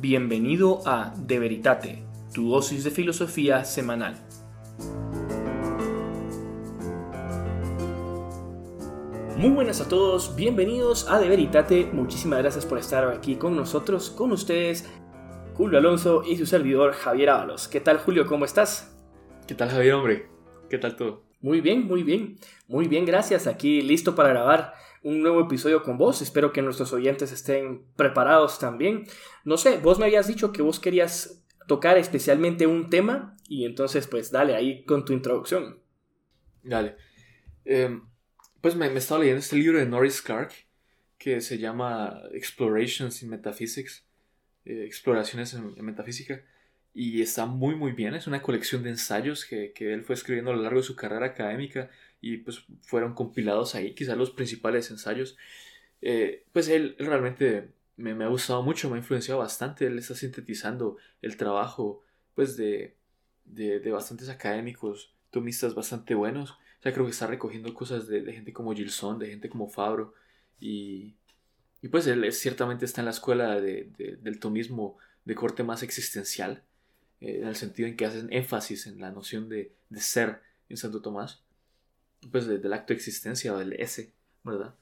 Bienvenido a De Veritate, tu dosis de filosofía semanal. Muy buenas a todos, bienvenidos a De Veritate. Muchísimas gracias por estar aquí con nosotros, con ustedes, Julio Alonso y su servidor Javier Ábalos. ¿Qué tal, Julio? ¿Cómo estás? ¿Qué tal, Javier, hombre? ¿Qué tal todo? Muy bien, muy bien. Muy bien, gracias. Aquí listo para grabar un nuevo episodio con vos. Espero que nuestros oyentes estén preparados también. No sé, vos me habías dicho que vos querías tocar especialmente un tema y entonces pues dale ahí con tu introducción. Dale. Em, pues me, estaba leyendo este libro de Norris Clark que se llama Explorations in Metaphysics, eh, Exploraciones en, Metafísica, y está muy muy bien, es una colección de ensayos que, que, él fue escribiendo a lo largo de su carrera académica y pues fueron compilados ahí, quizás los principales ensayos. Eh, pues él, realmente me, me, ha gustado mucho, me ha influenciado bastante, él está sintetizando el trabajo pues de, de, de bastantes académicos, tomistas bastante buenos o sea, creo que está recogiendo cosas de, gente como Gilson, de gente como Fabro. Y, y pues él ciertamente está en la escuela de, del tomismo de corte más existencial, eh, en el sentido en que hacen énfasis en la noción de, ser en Santo Tomás, pues del acto de existencia o del ese, ¿verdad?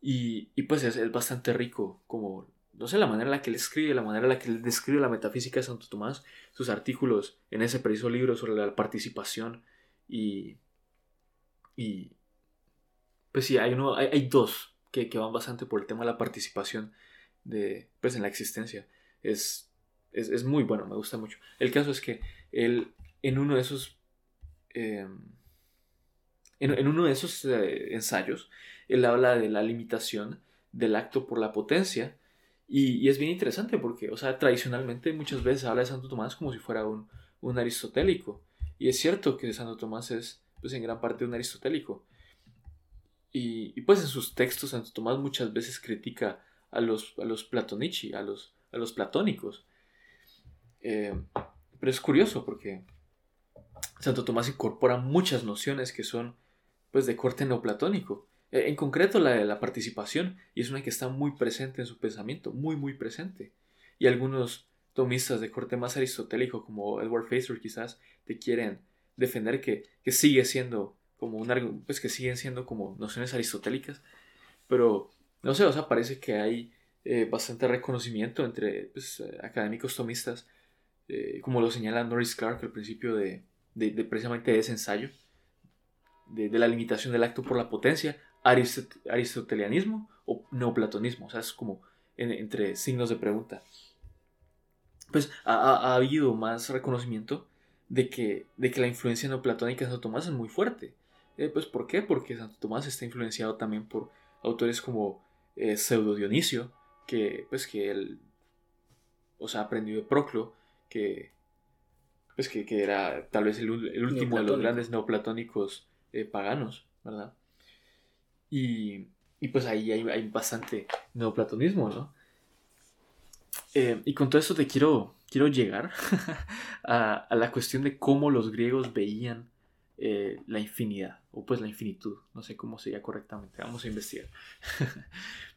Y, y pues es, es, bastante rico, como, no sé, la manera en la que él escribe, la manera en la que él describe la metafísica de Santo Tomás, sus artículos en ese preciso libro sobre la participación y, y pues sí, hay, uno, hay, dos que, van bastante por el tema de la participación de, pues, en la existencia. Es, es, muy bueno, me gusta mucho. El caso es que él, en uno de esos, em, en, uno de esos eh, ensayos, él habla de la limitación del acto por la potencia. Y, es bien interesante porque, o sea, tradicionalmente muchas veces habla de Santo Tomás como si fuera un, un aristotélico. Y es cierto que Santo Tomás es pues en gran parte un aristotélico. Y, pues en sus textos Santo Tomás muchas veces critica a los, a los platonici, a los platónicos. Eh, pero es curioso porque Santo Tomás incorpora muchas nociones que son pues de corte neoplatónico. Eh, en concreto la de la participación, y es una que está muy presente en su pensamiento, muy muy presente. Y algunos tomistas de corte más aristotélico como Edward Facer quizás te quieren defender que, sigue siendo como un pues que siguen siendo como nociones aristotélicas, pero no sé, o sea, parece que hay eh, bastante reconocimiento entre pues, académicos tomistas, eh, como lo señala Norris Clark al principio de, precisamente de ese ensayo, de, la limitación del acto por la potencia, aristotelianismo o neoplatonismo, o sea, es como entre signos de pregunta. Pues ha habido más reconocimiento de que, de que la influencia neoplatónica de Santo Tomás es muy fuerte. Eh, pues, ¿por qué? Porque Santo Tomás está influenciado también por autores como eh, Pseudo Dionisio, que, pues, que él, o sea, aprendió de Proclo, que, pues, que, era tal vez el, último de los grandes neoplatónicos eh, paganos, ¿verdad? Y, y pues ahí hay, hay, bastante neoplatonismo, ¿no? y con todo esto te quiero quiero llegar a, la cuestión de cómo los griegos veían eh, la infinidad, o pues la infinitud, no sé cómo sería correctamente, vamos a investigar.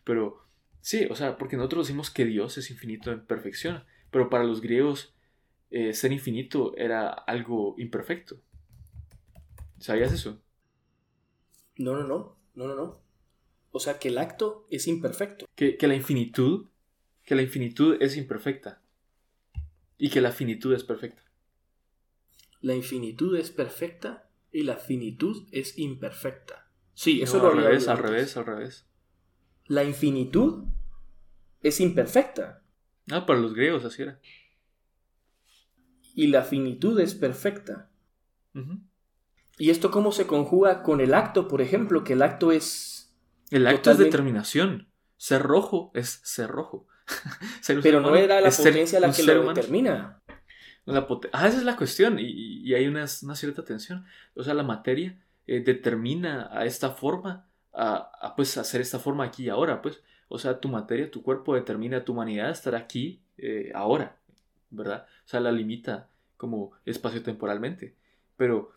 pero sí, o sea, porque nosotros decimos que Dios es infinito en perfección, pero para los griegos eh, ser infinito era algo imperfecto. ¿Sabías eso? No, no, no, no, no, no. O sea, que el acto es imperfecto. Que, que la infinitud, que la infinitud es imperfecta. Y que la finitud es perfecta. La infinitud es perfecta y la finitud es imperfecta. Sí, eso lo al revés, al revés, al revés. La infinitud es imperfecta. Ah, para los griegos así era. Y la finitud es perfecta. ¿Y esto cómo se conjuga con el acto, por ejemplo? Que el acto es... El acto es determinación. Ser rojo es ser rojo. Pero no era la potencia la que lo determina. La ah, esa es la cuestión, y, hay una, cierta tensión. O sea, la materia eh, determina a esta forma, a, pues hacer esta forma aquí y ahora, pues. O sea, tu materia, tu cuerpo determina tu humanidad estar aquí eh, ahora, ¿verdad? O sea, la limita como espacio-temporalmente. Pero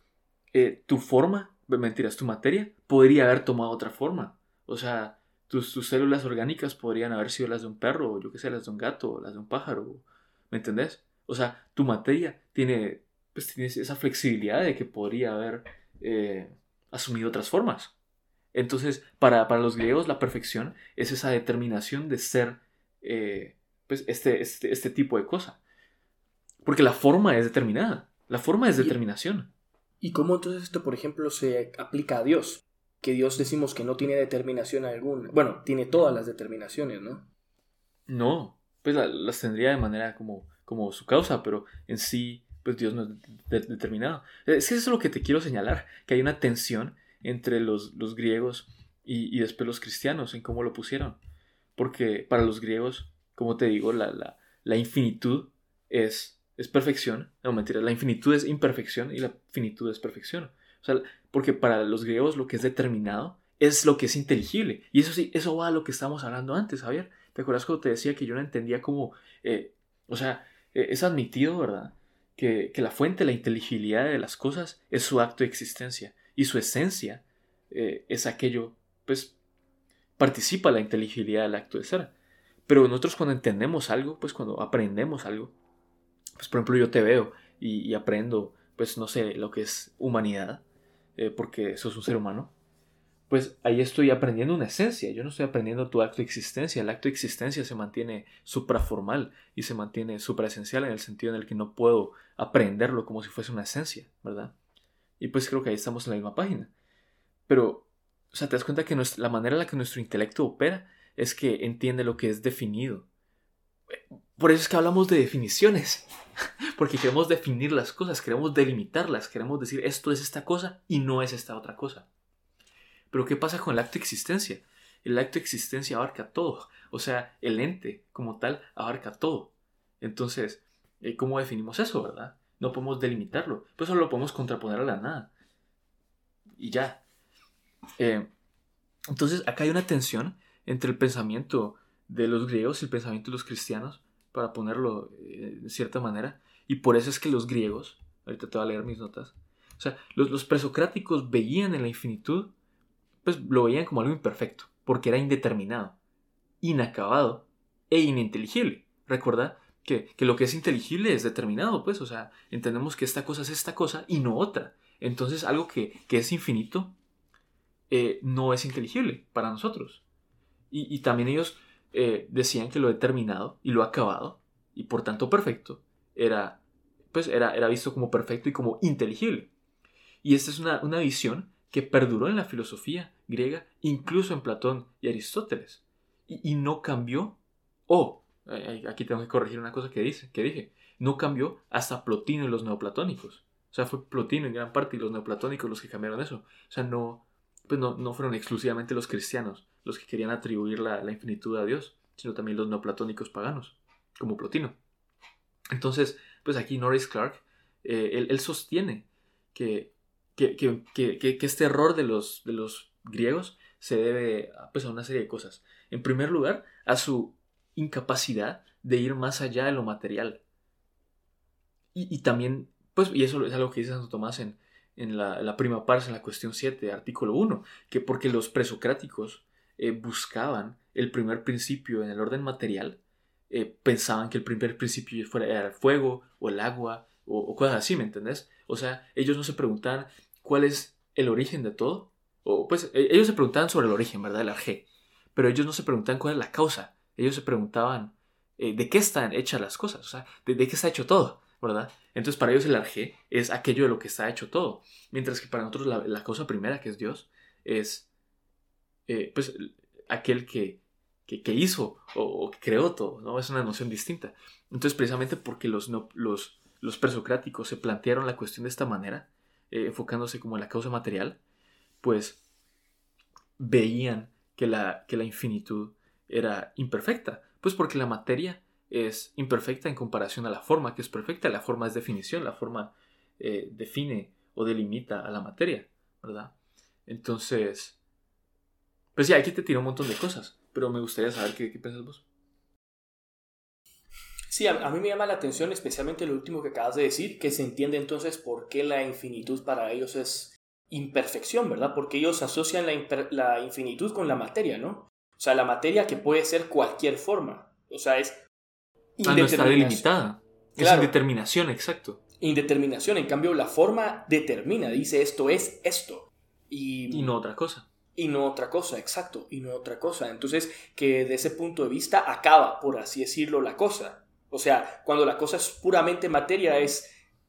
eh, tu forma, mentiras, tu materia podría haber tomado otra forma. O sea, tus, tus, células orgánicas podrían haber sido las de un perro, o yo qué sé, las de un gato, o las de un pájaro, ¿me entendés? O sea, tu materia tiene, pues, tiene esa flexibilidad de que podría haber eh, asumido otras formas. Entonces, para, para, los griegos la perfección es esa determinación de ser eh, pues, este, este, este tipo de cosa. Porque la forma es determinada. La forma es determinación. ¿Y cómo entonces esto, por ejemplo, se aplica a Dios? Que Dios decimos que no tiene determinación alguna. Bueno, tiene todas las determinaciones, ¿no? No, pues las tendría de manera como, como su causa, pero en sí, pues Dios no es determinado. Es que eso es lo que te quiero señalar, que hay una tensión entre los, los griegos y, y, después los cristianos en cómo lo pusieron. Porque para los griegos, como te digo, la, la, la infinitud es es perfección. No, mentira, la infinitud es imperfección y la finitud es perfección. O sea, porque para los griegos lo que es determinado es lo que es inteligible. Y eso sí, eso va a lo que estábamos hablando antes, Javier. ¿Te acuerdas cuando te decía que yo no entendía cómo, eh, o sea, eh, es admitido, ¿verdad? Que, la fuente, la inteligibilidad de las cosas es su acto de existencia. Y su esencia eh, es aquello, pues, participa la inteligibilidad del acto de ser. Pero nosotros cuando entendemos algo, pues cuando aprendemos algo, pues por ejemplo yo te veo y, aprendo, pues no sé, lo que es humanidad, eh, porque sos un ser humano, pues ahí estoy aprendiendo una esencia, yo no estoy aprendiendo tu acto de existencia, el acto de existencia se mantiene supraformal y se mantiene supraesencial en el sentido en el que no puedo aprenderlo como si fuese una esencia, ¿verdad? Y pues creo que ahí estamos en la misma página. Pero, o sea, te das cuenta que la manera en la que nuestro intelecto opera es que entiende lo que es definido. Por eso es que hablamos de definiciones. Porque queremos definir las cosas, queremos delimitarlas, queremos decir esto es esta cosa y no es esta otra cosa. Pero ¿qué pasa con el acto de existencia? El acto de existencia abarca todo. O sea, el ente como tal abarca todo. Entonces, eh, ¿cómo definimos eso, verdad? No podemos delimitarlo. Pues solo lo podemos contraponer a la nada. Y ya. Eh, entonces, acá hay una tensión entre el pensamiento de los griegos y el pensamiento de los cristianos para ponerlo eh, de cierta manera. Y por eso es que los griegos, ahorita te voy a leer mis notas, o sea, los, los presocráticos veían en la infinitud, pues lo veían como algo imperfecto, porque era indeterminado, inacabado e ininteligible. Recuerda que, que, lo que es inteligible es determinado, pues, o sea, entendemos que esta cosa es esta cosa y no otra. Entonces, algo que, que es infinito eh, no es inteligible para nosotros. Y, y también ellos eh, decían que lo determinado y lo acabado, y por tanto perfecto, era, pues era, era visto como perfecto y como inteligible. Y esta es una, una visión que perduró en la filosofía griega, incluso en Platón y Aristóteles, y, no cambió, o, aquí tengo que corregir una cosa que, dice, que dije, no cambió hasta Plotino y los neoplatónicos. O sea, fue Plotino en gran parte y los neoplatónicos los que cambiaron eso. O sea, no, pues no, no fueron exclusivamente los cristianos los que querían atribuir la, infinitud a Dios, sino también los neoplatónicos paganos, como Plotino. Entonces, pues aquí Norris Clark, eh, él, sostiene que, que, este error de los, de los griegos se debe pues, a una serie de cosas. En primer lugar, a su incapacidad de ir más allá de lo material. Y, también, pues, y eso es algo que dice Santo Tomás en, en la, la, prima parte, en la cuestión 7, artículo 1, que porque los presocráticos eh, buscaban el primer principio en el orden material, eh, pensaban que el primer principio fuera, era el fuego o el agua o, cosas así, ¿me entendés? O sea, ellos no se preguntaban cuál es el origen de todo, o pues e, ellos se preguntaban sobre el origen, ¿verdad? El arjé, pero ellos no se preguntaban cuál es la causa, ellos se preguntaban eh, de qué están hechas las cosas, o sea, de, qué está hecho todo, ¿verdad? Entonces para ellos el arjé es aquello de lo que está hecho todo, mientras que para nosotros la, la causa primera, que es Dios, es eh, pues aquel que, que, hizo o, que creó todo, ¿no? Es una noción distinta. Entonces, precisamente porque los, los, los presocráticos se plantearon la cuestión de esta manera, eh, enfocándose como en la causa material, pues veían que la, que la infinitud era imperfecta, pues porque la materia es imperfecta en comparación a la forma, que es perfecta, la forma es definición, la forma eh, define o delimita a la materia, ¿verdad? Entonces, pues sí, aquí te tiró un montón de cosas, pero me gustaría saber qué, qué piensas vos. Sí, a, mí me llama la atención especialmente lo último que acabas de decir, que se entiende entonces por qué la infinitud para ellos es imperfección, ¿verdad? Porque ellos asocian la, la infinitud con la materia, ¿no? O sea, la materia que puede ser cualquier forma. O sea, es Ah, no está delimitada. Es indeterminación, exacto. Indeterminación, en cambio, la forma determina, dice esto es esto. Y, y no otra cosa. Y no otra cosa, exacto, y no otra cosa. Entonces, que de ese punto de vista acaba, por así decirlo, la cosa. O sea, cuando la cosa es puramente materia, es,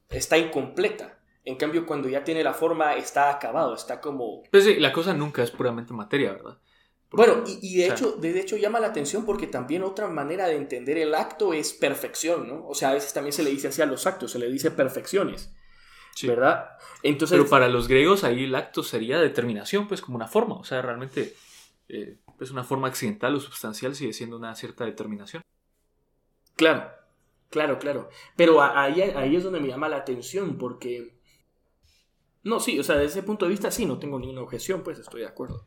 está incompleta. En cambio, cuando ya tiene la forma, está acabado, está como... Pues sí, la cosa nunca es puramente materia, ¿verdad? bueno, y, de, hecho, de hecho llama la atención porque también otra manera de entender el acto es perfección, ¿no? O sea, a veces también se le dice así a los actos, se le dice perfecciones, ¿verdad? Entonces, Pero para los griegos ahí el acto sería determinación, pues como una forma, o sea, realmente eh, es una forma accidental o sustancial sigue siendo una cierta determinación. Claro, claro, claro. Pero ahí, ahí es donde me llama la atención porque... No, sí, o sea, desde ese punto de vista sí, no tengo ninguna objeción, pues estoy de acuerdo.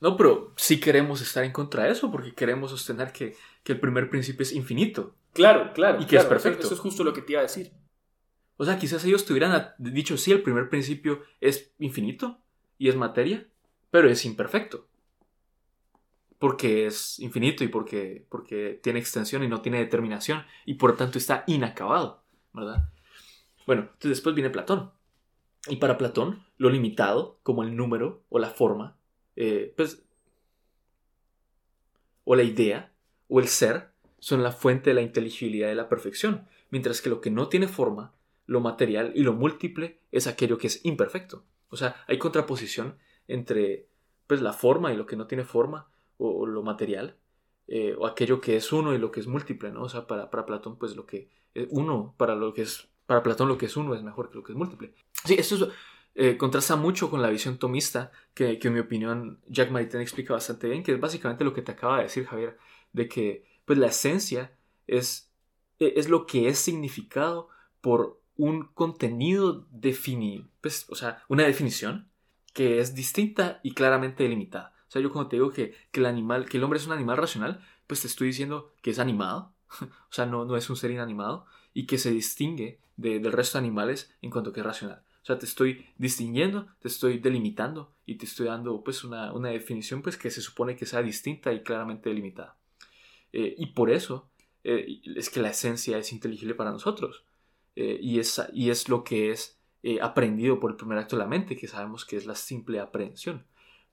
No, pero sí queremos estar en contra de eso porque queremos sostener que, el primer principio es infinito. Claro, claro. Y que es perfecto. Eso, es justo lo que te iba a decir. O sea, quizás ellos tuvieran dicho, sí, el primer principio es infinito y es materia, pero es imperfecto. Porque es infinito y porque, porque tiene extensión y no tiene determinación y por tanto está inacabado, ¿verdad? Bueno, entonces después viene Platón. Y para Platón, lo limitado, como el número o la forma, eh, pues, o la idea, o el ser, son la fuente de la inteligibilidad de la perfección, mientras que lo que no tiene forma, lo material y lo múltiple es aquello que es imperfecto. O sea, hay contraposición entre pues, la forma y lo que no tiene forma, o, lo material, eh, o aquello que es uno y lo que es múltiple, ¿no? O sea, para, para Platón, pues lo que es uno, para lo que es, para Platón lo que es uno es mejor que lo que es múltiple. Sí, esto es eh, contrasta mucho con la visión tomista, que, en mi opinión Jack Maritain explica bastante bien, que es básicamente lo que te acaba de decir Javier, de que pues la esencia es, e, es lo que es significado por un contenido definido, pues, o sea, una definición que es distinta y claramente delimitada. O sea, yo cuando te digo que, el animal, que el hombre es un animal racional, pues te estoy diciendo que es animado, o sea, no, no es un ser inanimado, y que se distingue del resto de animales en cuanto que es racional. O sea, te estoy distinguiendo, te estoy delimitando y te estoy dando pues una, definición pues que se supone que sea distinta y claramente delimitada. Eh, y por eso eh, es que la esencia es inteligible para nosotros. Eh, y, es, y es lo que es aprendido por el primer acto de la mente, que sabemos que es la simple aprehensión.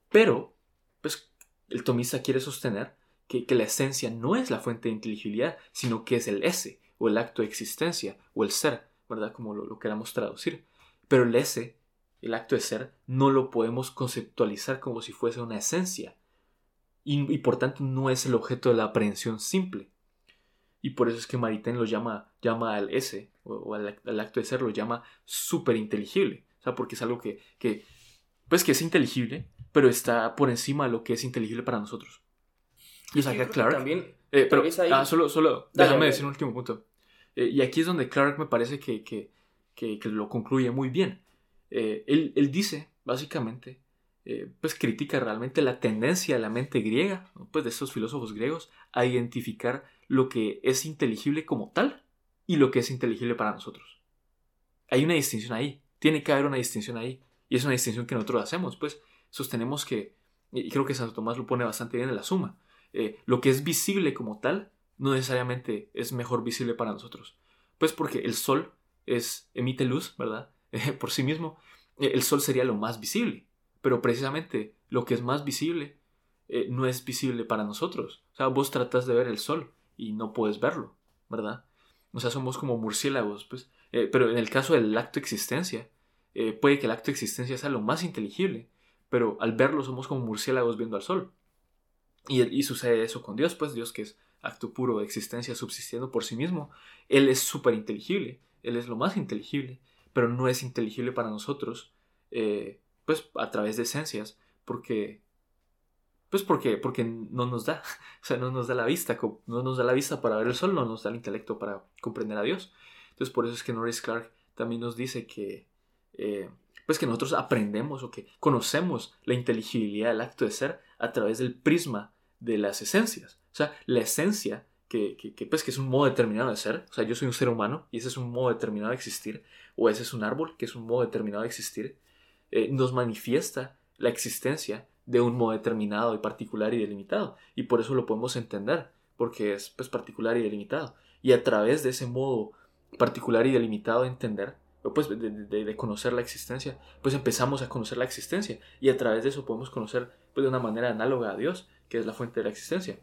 Pero, pues, el tomista quiere sostener que, la esencia no es la fuente de inteligibilidad, sino que es el ese, o el acto de existencia, o el ser, ¿verdad? Como lo, lo queramos traducir. Pero el ese, el acto de ser, no lo podemos conceptualizar como si fuese una esencia. Y, por tanto no es el objeto de la aprehensión simple. Y por eso es que Maritain lo llama, llama al ese, o, al, acto de ser, lo llama súper inteligible. O sea, porque es algo que, que, pues que es inteligible, pero está por encima de lo que es inteligible para nosotros. Y es acá Clark. También, eh, pero, ah, solo, solo, déjame decir un último punto. Eh, y aquí es donde Clark me parece que, que, que, lo concluye muy bien. Eh, él, dice, básicamente, eh, pues critica realmente la tendencia de la mente griega, pues de estos filósofos griegos, a identificar lo que es inteligible como tal y lo que es inteligible para nosotros. Hay una distinción ahí, tiene que haber una distinción ahí, y es una distinción que nosotros hacemos, pues sostenemos que, y creo que Santo Tomás lo pone bastante bien en la suma, eh, lo que es visible como tal no necesariamente es mejor visible para nosotros, pues porque el sol es, emite luz, ¿verdad? por sí mismo, eh, el sol sería lo más visible. Pero precisamente lo que es más visible eh, no es visible para nosotros. O sea, vos tratas de ver el sol y no puedes verlo, ¿verdad? O sea, somos como murciélagos, pues. Eh, pero en el caso del acto de existencia, puede que el acto de existencia sea lo más inteligible, pero al verlo somos como murciélagos viendo al sol. Y, y sucede eso con Dios, pues Dios que es acto puro de existencia subsistiendo por sí mismo, Él es súper inteligible. Él es lo más inteligible, pero no es inteligible para nosotros, eh, pues a través de esencias, porque, pues porque, porque no nos da, o sea, no nos da la vista, no nos da la vista para ver el sol, no nos da el intelecto para comprender a Dios. Entonces por eso es que Norris Clark también nos dice que, eh, pues que nosotros aprendemos o que conocemos la inteligibilidad del acto de ser a través del prisma de las esencias. O sea, la esencia que, pues, que es un modo determinado de ser. O sea, yo soy un ser humano y ese es un modo determinado de existir. O ese es un árbol que es un modo determinado de existir. Eh, nos manifiesta la existencia de un modo determinado y particular y delimitado. Y por eso lo podemos entender, porque es pues, particular y delimitado. Y a través de ese modo particular y delimitado de entender, o pues de, de, conocer la existencia, pues empezamos a conocer la existencia. Y a través de eso podemos conocer pues, de una manera análoga a Dios, que es la fuente de la existencia.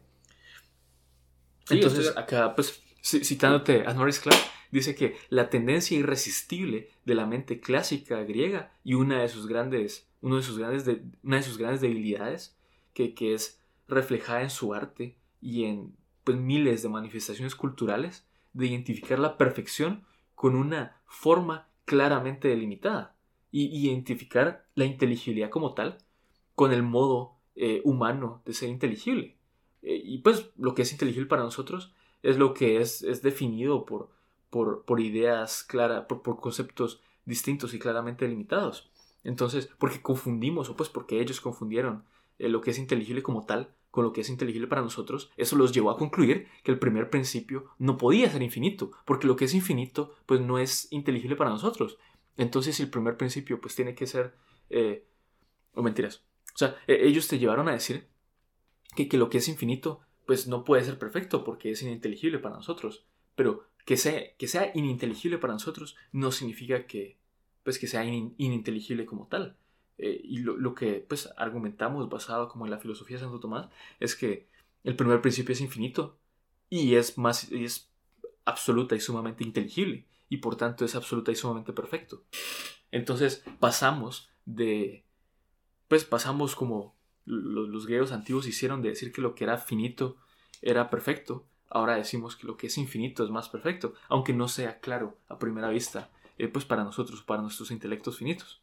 Entonces, acá, pues, citándote a Norris Clark, dice que la tendencia irresistible de la mente clásica griega y una de sus grandes, uno de sus grandes una de sus grandes debilidades, que, que, es reflejada en su arte y en pues, miles de manifestaciones culturales, de identificar la perfección con una forma claramente delimitada y identificar la inteligibilidad como tal con el modo eh, humano de ser inteligible. Eh, y pues lo que es inteligible para nosotros es lo que es, es definido por, por, ideas claras, por, por, conceptos distintos y claramente delimitados. Entonces, porque confundimos, o pues porque ellos confundieron eh, lo que es inteligible como tal con lo que es inteligible para nosotros, eso los llevó a concluir que el primer principio no podía ser infinito, porque lo que es infinito pues no es inteligible para nosotros. Entonces el primer principio pues tiene que ser... Eh, o mentiras. O sea, e, ellos te llevaron a decir que, que lo que es infinito pues no puede ser perfecto porque es ininteligible para nosotros. Pero que sea, que sea ininteligible para nosotros no significa que, pues, que sea ininteligible como tal. Eh, y lo, que pues, argumentamos basado como en la filosofía de Santo Tomás es que el primer principio es infinito y es, más, es absoluta y sumamente inteligible y por tanto es absoluta y sumamente perfecto. Entonces pasamos de, pues pasamos como los, griegos antiguos hicieron de decir que lo que era finito era perfecto, ahora decimos que lo que es infinito es más perfecto, aunque no sea claro a primera vista, eh, pues para nosotros, para nuestros intelectos finitos.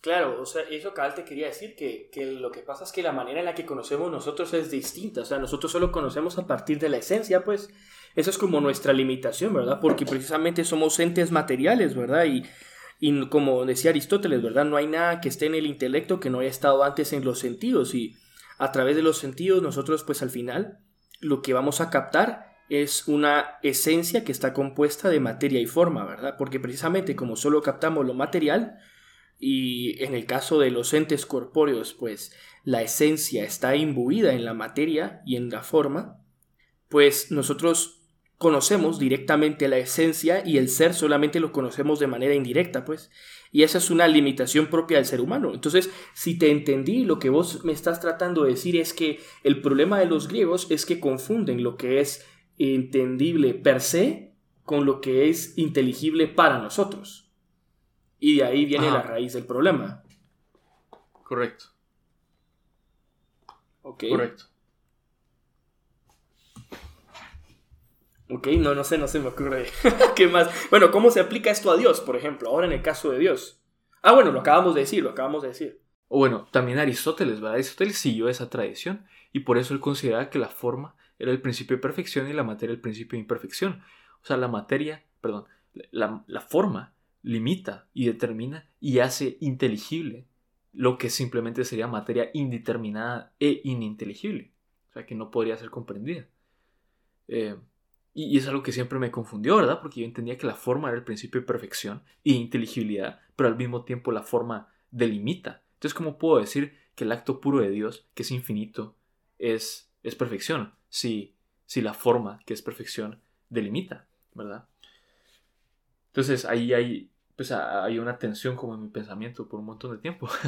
Claro, o sea, eso cabal te quería decir que, que, lo que pasa es que la manera en la que conocemos nosotros es distinta, o sea, nosotros solo conocemos a partir de la esencia, pues eso es como nuestra limitación, ¿verdad? Porque precisamente somos entes materiales, ¿verdad? Y y como decía Aristóteles, ¿verdad? No hay nada que esté en el intelecto que no haya estado antes en los sentidos. Y a través de los sentidos nosotros pues al final lo que vamos a captar es una esencia que está compuesta de materia y forma, ¿verdad? Porque precisamente como solo captamos lo material, y en el caso de los entes corpóreos, pues la esencia está imbuida en la materia y en la forma, pues nosotros conocemos directamente la esencia y el ser solamente lo conocemos de manera indirecta, pues. Y esa es una limitación propia del ser humano. Entonces, si te entendí, lo que vos me estás tratando de decir es que el problema de los griegos es que confunden lo que es entendible per se con lo que es inteligible para nosotros. Y de ahí viene la raíz del problema. Correcto. Ok. Correcto. Ok, no, no sé, no se me ocurre. ¿Qué más? Bueno, ¿cómo se aplica esto a Dios, por ejemplo? Ahora en el caso de Dios. Ah, bueno, lo acabamos de decir, lo acabamos de decir. O bueno, también Aristóteles, ¿verdad? Aristóteles siguió esa tradición y por eso él consideraba que la forma era el principio de perfección y la materia el principio de imperfección. O sea, la materia, perdón, la, la forma limita y determina y hace inteligible lo que simplemente sería materia indeterminada e ininteligible. O sea, que no podría ser comprendida. Eh, y, es algo que siempre me confundió, ¿verdad? Porque yo entendía que la forma era el principio de perfección y inteligibilidad, pero al mismo tiempo la forma delimita. Entonces, ¿cómo puedo decir que el acto puro de Dios, que es infinito, es, es perfección? Si, si la forma, que es perfección, delimita, ¿verdad? Entonces, ahí hay, pues, hay una tensión como en mi pensamiento por un montón de tiempo.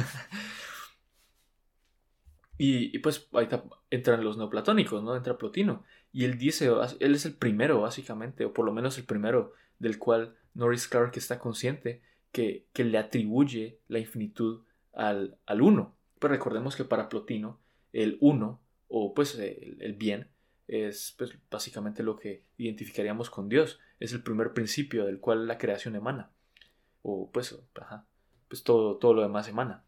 Y, pues ahí entran los neoplatónicos, ¿no? Entra Plotino. Y él dice, él es el primero, básicamente, o por lo menos el primero del cual Norris Clark está consciente que, que le atribuye la infinitud al, al uno. Pues recordemos que para Plotino el uno, o pues el, bien, es pues, básicamente lo que identificaríamos con Dios. Es el primer principio del cual la creación emana. O pues, pues todo, todo lo demás emana.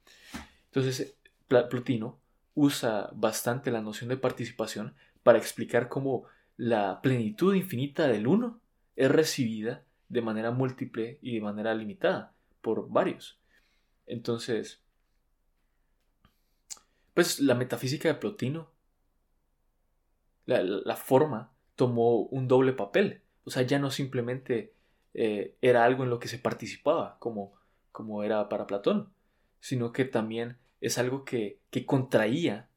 Entonces, Plotino usa bastante la noción de participación para explicar cómo la plenitud infinita del uno es recibida de manera múltiple y de manera limitada por varios. Entonces, pues la metafísica de Plotino, la, forma tomó un doble papel. O sea, ya no simplemente eh, era algo en lo que se participaba, como, como era para Platón, sino que también es algo que, contraía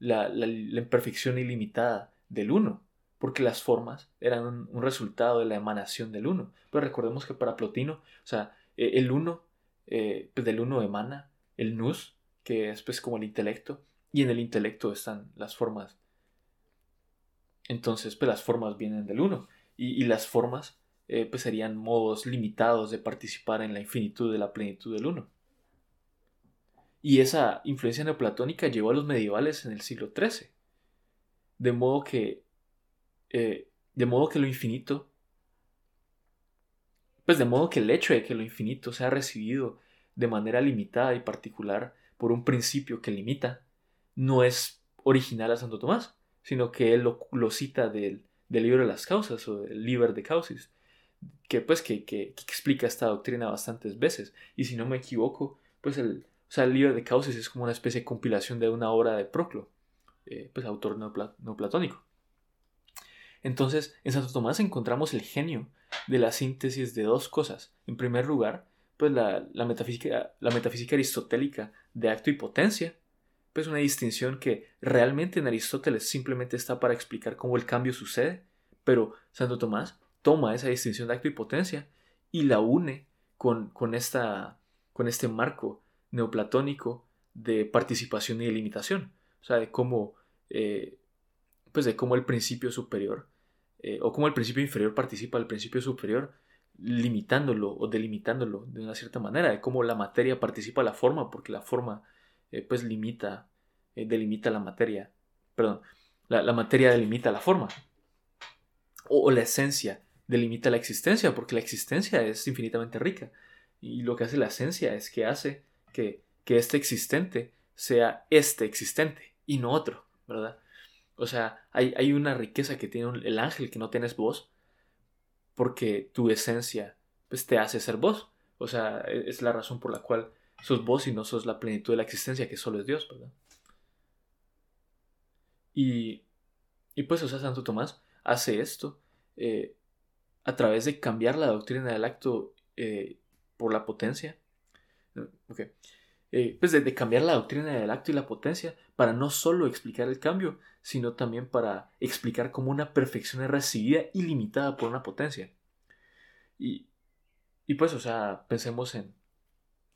la, imperfección ilimitada del uno, porque las formas eran un, resultado de la emanación del uno. Pero recordemos que para Plotino, o sea, e, el uno, eh, pues del uno emana el nous, que es pues como el intelecto, y en el intelecto están las formas. Entonces, pues las formas vienen del uno, y, las formas eh, pues serían modos limitados de participar en la infinitud de la plenitud del uno. Y esa influencia neoplatónica llegó a los medievales en el siglo XIII. De modo que, eh, de modo que lo infinito, pues de modo que el hecho de que lo infinito sea recibido de manera limitada y particular por un principio que limita, no es original a Santo Tomás, sino que él lo, cita del, libro de las causas o del Liber de Causis, que pues que, que, explica esta doctrina bastantes veces. Y si no me equivoco, pues el, o sea, el libro de Causis es como una especie de compilación de una obra de Proclo, eh, pues autor no platónico. Entonces, en Santo Tomás encontramos el genio de la síntesis de dos cosas. En primer lugar, pues la, metafísica, la metafísica aristotélica de acto y potencia, pues una distinción que realmente en Aristóteles simplemente está para explicar cómo el cambio sucede, pero Santo Tomás toma esa distinción de acto y potencia y la une con, con, esta, con este marco neoplatónico de participación y de limitación. O sea, de cómo, eh, pues de cómo el principio superior, eh, o cómo el principio inferior participa del principio superior, limitándolo o delimitándolo de una cierta manera, de cómo la materia participa la forma, porque la forma, eh, pues limita, delimita la materia, perdón, la, materia delimita la forma, o, la esencia delimita la existencia, porque la existencia es infinitamente rica. Y lo que hace la esencia es que hace que, este existente sea este existente y no otro, ¿verdad? O sea, hay, una riqueza que tiene el ángel que no tienes vos, porque tu esencia pues, te hace ser vos. O sea, e, es la razón por la cual sos vos y no sos la plenitud de la existencia que solo es Dios, ¿verdad? Y, y pues, o sea, Santo Tomás hace esto eh, a través de cambiar la doctrina del acto eh, por la potencia eh, pues de, cambiar la doctrina del acto y la potencia para no solo explicar el cambio, sino también para explicar cómo una perfección es recibida y limitada por una potencia. Y, y pues, o sea, pensemos en,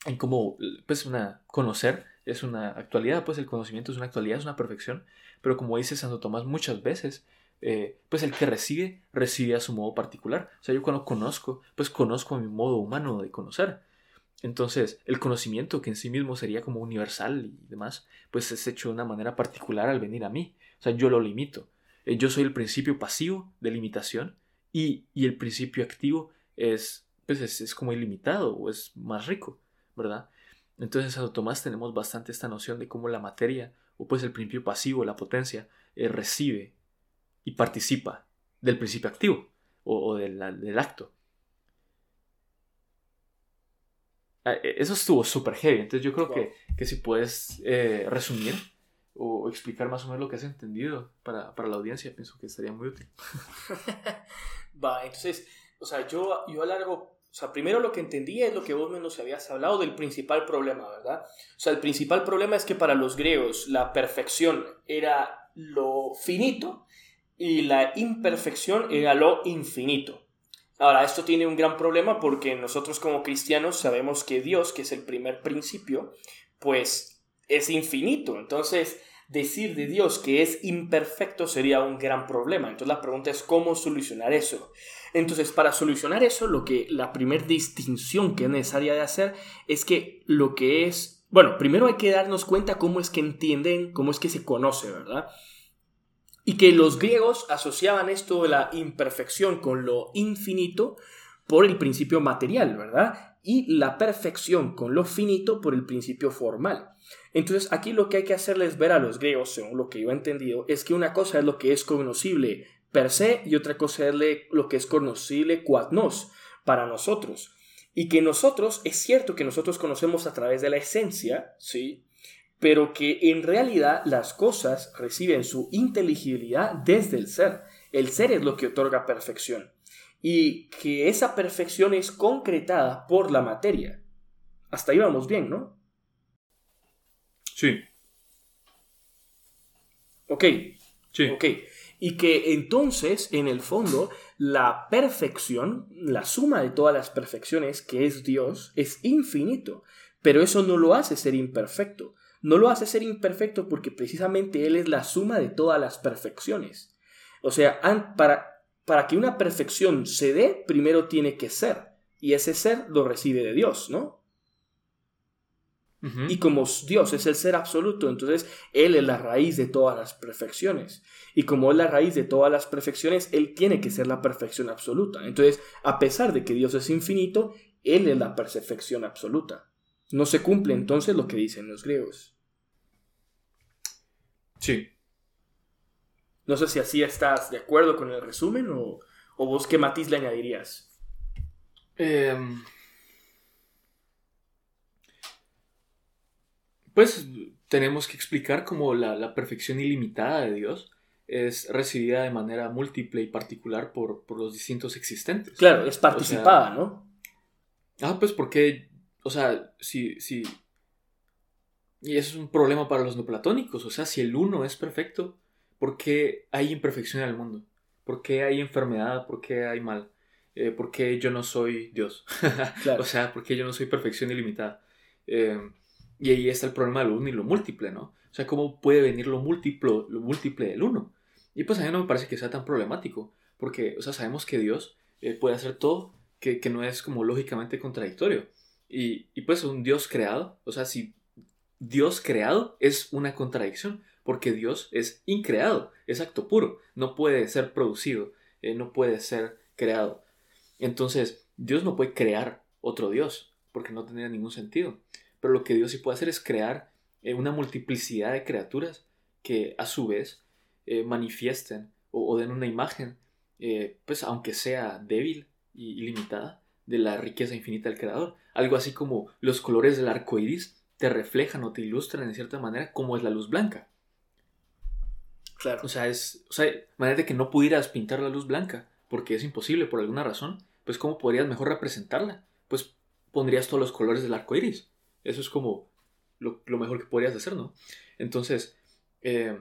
en cómo, pues, una, conocer es una actualidad, pues el conocimiento es una actualidad, es una perfección, pero como dice Santo Tomás muchas veces, eh, pues el que recibe, recibe a su modo particular. O sea, yo cuando conozco, pues conozco a mi modo humano de conocer. Entonces, el conocimiento, que en sí mismo sería como universal y demás, pues es hecho de una manera particular al venir a mí. O sea, yo lo limito. Eh, yo soy el principio pasivo de limitación y, el principio activo es, pues es, como ilimitado o es más rico, ¿verdad? Entonces, a Tomás tenemos bastante esta noción de cómo la materia, o pues el principio pasivo, la potencia, eh, recibe y participa del principio activo o, del acto. Ah, e, eso estuvo súper heavy. Entonces yo creo que, que, si puedes eh, resumir o explicar más o menos lo que has entendido para, para la audiencia, pienso que sería muy útil. Va, entonces, o sea, yo, yo alargo, o sea, primero lo que entendí es lo que vos menos habías hablado del principal problema, ¿verdad? O sea, el principal problema es que para los griegos la perfección era lo finito y la imperfección era lo infinito. Ahora, esto tiene un gran problema porque nosotros como cristianos sabemos que Dios, que es el primer principio, pues es infinito. Entonces, decir de Dios que es imperfecto sería un gran problema. Entonces, la pregunta es cómo solucionar eso. Entonces, para solucionar eso, lo que la primera distinción que es necesaria de hacer es que lo que es, bueno, primero hay que darnos cuenta cómo es que entienden, cómo es que se conoce, ¿verdad? Y que los griegos asociaban esto de la imperfección con lo infinito por el principio material, ¿verdad? Y la perfección con lo finito por el principio formal. Entonces aquí lo que hay que hacerles ver a los griegos, según lo que yo he entendido, es que una cosa es lo que es conocible per se y otra cosa es lo que es conocible quad nos, para nosotros. Y que nosotros, es cierto que nosotros conocemos a través de la esencia, ¿sí? Pero que en realidad las cosas reciben su inteligibilidad desde el ser. El ser es lo que otorga perfección y que esa perfección es concretada por la materia. Hasta ahí vamos bien, ¿no? Sí. Ok. Sí. Ok. Y que entonces, en el fondo, la perfección, la suma de todas las perfecciones, que es Dios, es infinito. Pero eso no lo hace ser imperfecto. No lo hace ser imperfecto porque precisamente Él es la suma de todas las perfecciones. O sea, para, para que una perfección se dé, primero tiene que ser. Y ese ser lo recibe de Dios, ¿no? Y como Dios es el ser absoluto, entonces Él es la raíz de todas las perfecciones. Y como es la raíz de todas las perfecciones, Él tiene que ser la perfección absoluta. Entonces, a pesar de que Dios es infinito, Él es la perfección absoluta. No se cumple entonces lo que dicen los griegos. Sí. No sé si así estás de acuerdo con el resumen o, o vos qué matiz le añadirías. Eh, pues tenemos que explicar cómo la, perfección ilimitada de Dios es recibida de manera múltiple y particular por, los distintos existentes. Claro, es participada, ¿no? Ah, pues porque, o sea, si, si... Y eso es un problema para los neoplatónicos, o sea, si el uno es perfecto, ¿por qué hay imperfección en el mundo? ¿Por qué hay enfermedad? ¿Por qué hay mal? Eh, ¿Por qué yo no soy Dios? o sea, ¿por qué yo no soy perfección ilimitada? Eh, y ahí está el problema del uno y lo múltiple, ¿no? O sea, ¿cómo puede venir lo múltiple, lo múltiple del uno? Y pues a mí no me parece que sea tan problemático, porque, o sea, sabemos que Dios eh, puede hacer todo, que, no es como lógicamente contradictorio. Y, pues un Dios creado, o sea, si Dios creado es una contradicción, porque Dios es increado, es acto puro, no puede ser producido, eh, no puede ser creado. Entonces, Dios no puede crear otro Dios, porque no tendría ningún sentido. Pero lo que Dios sí puede hacer es crear eh, una multiplicidad de criaturas que a su vez eh, manifiesten o, den una imagen, pues aunque sea débil y, limitada, de la riqueza infinita del Creador. Algo así como los colores del arco iris te reflejan o te ilustran en cierta manera como es la luz blanca. Claro. O sea, es. O sea, manera que no pudieras pintar la luz blanca, porque es imposible por alguna razón, pues ¿cómo podrías mejor representarla? Pues pondrías todos los colores del arco iris. Eso es como lo, mejor que podrías hacer, ¿no? Entonces, eh,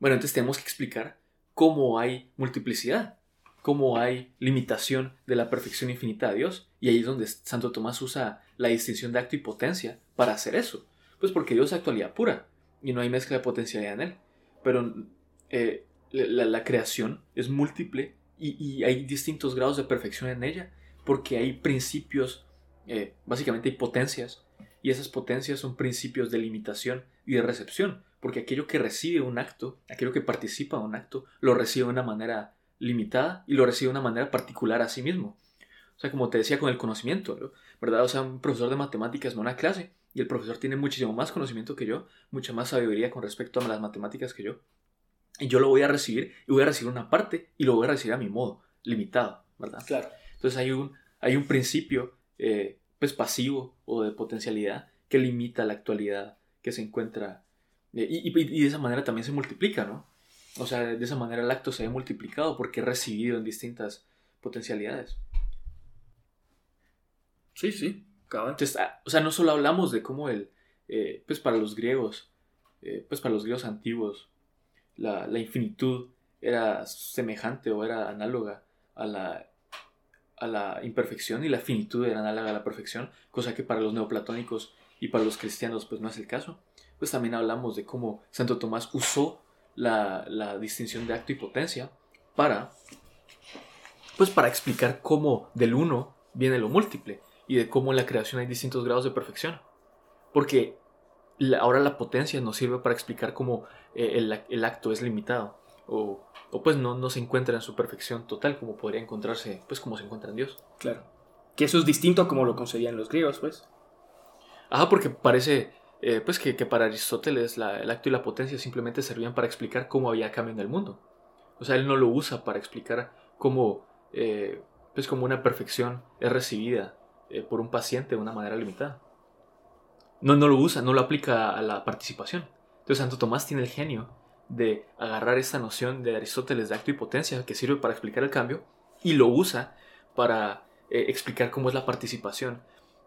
bueno, entonces tenemos que explicar cómo hay multiplicidad, cómo hay limitación de la perfección infinita de Dios. Y ahí es donde Santo Tomás usa la distinción de acto y potencia para hacer eso. Pues porque Dios es actualidad pura y no hay mezcla de potencialidad en él. Pero eh, la, creación es múltiple y, hay distintos grados de perfección en ella porque hay principios, eh, básicamente hay potencias y esas potencias son principios de limitación y de recepción, porque aquello que recibe un acto, aquello que participa en un acto, lo recibe de una manera limitada y lo recibe de una manera particular a sí mismo. O sea, como te decía con el conocimiento, ¿verdad? O sea, un profesor de matemáticas no una clase y el profesor tiene muchísimo más conocimiento que yo, mucha más sabiduría con respecto a las matemáticas que yo. Y yo lo voy a recibir y voy a recibir una parte y lo voy a recibir a mi modo, limitado, ¿verdad? Claro. Entonces hay un, hay un principio eh, pues, pasivo o de potencialidad que limita la actualidad que se encuentra eh, y, de esa manera también se multiplica, ¿no? O sea, de esa manera el acto se ve multiplicado porque es recibido en distintas potencialidades. Sí, sí, Entonces, ah, o sea, no solo hablamos de cómo el, eh, pues para los griegos, eh, pues para los griegos antiguos, la, la infinitud era semejante o era análoga a la a la imperfección y la finitud eran análoga a la perfección, cosa que para los neoplatónicos y para los cristianos pues no es el caso. Pues también hablamos de cómo Santo Tomás usó la, la distinción de acto y potencia para pues para explicar cómo del uno viene lo múltiple y de cómo en la creación hay distintos grados de perfección. Porque ahora la potencia nos sirve para explicar cómo eh, el, el acto es limitado o o pues no, no se encuentra en su perfección total como podría encontrarse, pues como se encuentra en Dios. Claro. Que eso es distinto a como lo concebían los griegos, pues. Ajá, porque parece, eh, pues que, para Aristóteles el acto y la potencia simplemente servían para explicar cómo había cambio en el mundo. O sea, él no lo usa para explicar cómo, eh, pues como una perfección es recibida eh, por un paciente de una manera limitada. No, no lo usa, no lo aplica a la participación. Entonces Santo Tomás tiene el genio de agarrar esta noción de Aristóteles de acto y potencia que sirve para explicar el cambio y lo usa para eh, explicar cómo es la participación,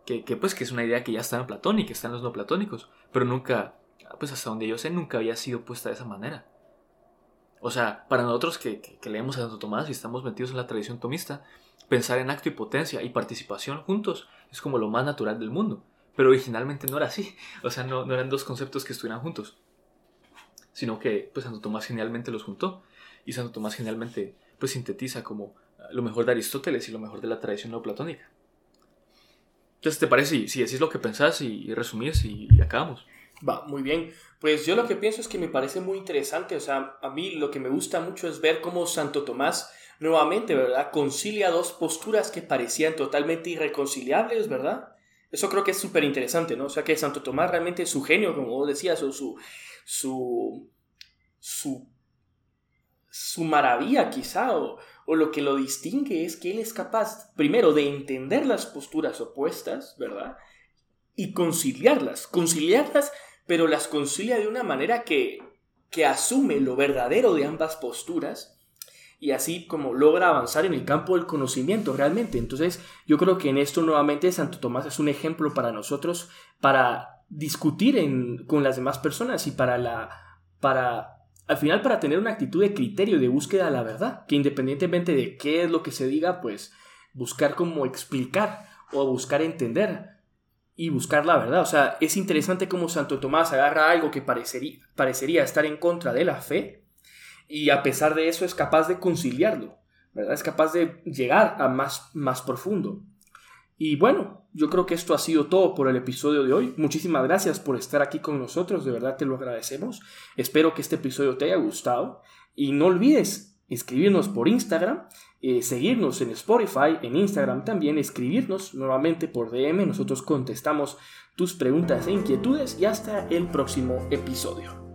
que, pues que es una idea que ya está en Platón y que está en los no platónicos, pero nunca pues hasta donde yo sé, nunca había sido puesta de esa manera. O sea, para nosotros que, leemos a Santo Tomás y estamos metidos en la tradición tomista, pensar en acto y potencia y participación juntos es como lo más natural del mundo. Pero originalmente no era así. O sea, no, no eran dos conceptos que estuvieran juntos. Sino que pues Santo Tomás genialmente los juntó. Y Santo Tomás genialmente pues sintetiza como lo mejor de Aristóteles y lo mejor de la tradición neoplatónica. Entonces, ¿te parece si, decís lo que pensás y, resumís y, acabamos? Va, muy bien. Pues yo lo que pienso es que me parece muy interesante. O sea, a mí lo que me gusta mucho es ver cómo Santo Tomás nuevamente, ¿verdad? Concilia dos posturas que parecían totalmente irreconciliables, ¿verdad? Eso creo que es súper interesante, ¿no? O sea, que Santo Tomás realmente su genio, como vos decías, o su, su, su, su maravilla quizá, o, o lo que lo distingue es que él es capaz, primero, de entender las posturas opuestas, ¿verdad? Y conciliarlas, conciliarlas, pero las concilia de una manera que, que asume lo verdadero de ambas posturas y así como logra avanzar en el campo del conocimiento realmente. Entonces yo creo que en esto nuevamente Santo Tomás es un ejemplo para nosotros para discutir con las demás personas y para la para al final para tener una actitud de criterio, de búsqueda de la verdad, que independientemente de qué es lo que se diga, pues buscar cómo explicar o buscar entender y buscar la verdad. O sea, es interesante cómo Santo Tomás agarra algo que parecería, parecería estar en contra de la fe y a pesar de eso es capaz de conciliarlo, ¿verdad? Es capaz de llegar a más, más profundo. Y bueno, yo creo que esto ha sido todo por el episodio de hoy. Muchísimas gracias por estar aquí con nosotros, de verdad te lo agradecemos. Espero que este episodio te haya gustado y no olvides escribirnos por Instagram, eh, seguirnos en Spotify, en Instagram también, escribirnos nuevamente por DM, nosotros contestamos tus preguntas e inquietudes y hasta el próximo episodio.